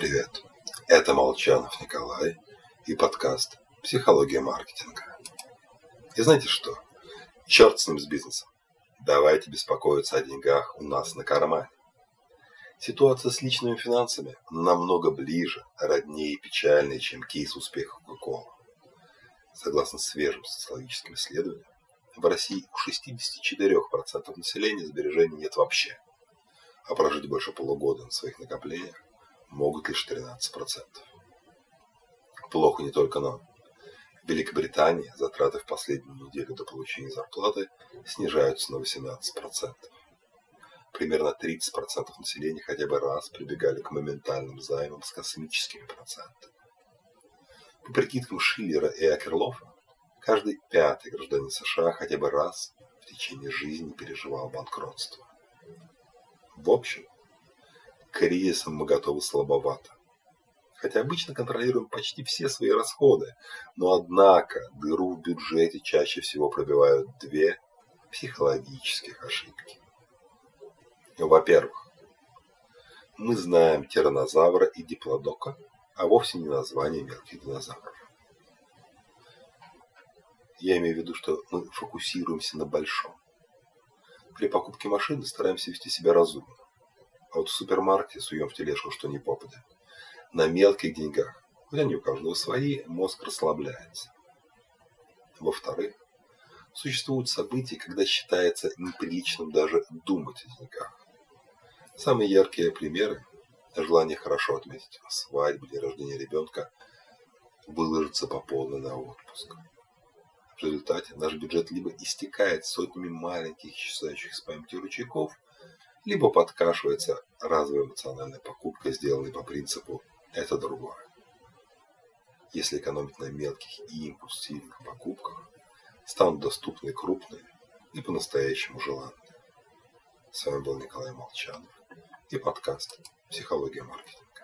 Привет, это Молчанов Николай и подкаст «Психология маркетинга». И знаете что? Черт с ним с бизнесом. Давайте беспокоиться о деньгах у нас на кармане. Ситуация с личными финансами намного ближе, роднее и печальнее, чем кейс успеха Coca-Cola. Согласно свежим социологическим исследованиям, в России у 64% населения сбережений нет вообще, а прожить больше полугода на своих накоплениях могут лишь 13%. Плохо не только нам. В Великобритании затраты в последнюю неделю до получения зарплаты снижаются на 18%. Примерно 30% населения хотя бы раз прибегали к моментальным займам с космическими процентами. По прикидкам Шиллера и Акерлофа, каждый пятый гражданин США хотя бы раз в течение жизни переживал банкротство. В общем, к мы готовы слабовато. Хотя обычно контролируем почти все свои расходы, но однако дыру в бюджете чаще всего пробивают две психологических ошибки. Во-первых, мы знаем тиранозавра и диплодока, а вовсе не название мелких динозавров. Я имею в виду, что мы фокусируемся на большом. При покупке машины стараемся вести себя разумно. А вот в супермаркете суем в тележку что ни попадя. На мелких деньгах, хоть они у каждого свои, мозг расслабляется. Во-вторых, существуют события, когда считается неприличным даже думать о деньгах. Самые яркие примеры – желание хорошо отметить свадьбу, день рождения ребенка, выложиться по полной на отпуск. В результате наш бюджет либо истекает сотнями маленьких исчезающих с памяти ручейков – либо подкашивается разовая эмоциональная покупка, сделанная по принципу «это другое». Если экономить на мелких и импульсивных покупках, станут доступны крупные и по-настоящему желанные. С вами был Николай Молчанов и подкаст «Психология маркетинга».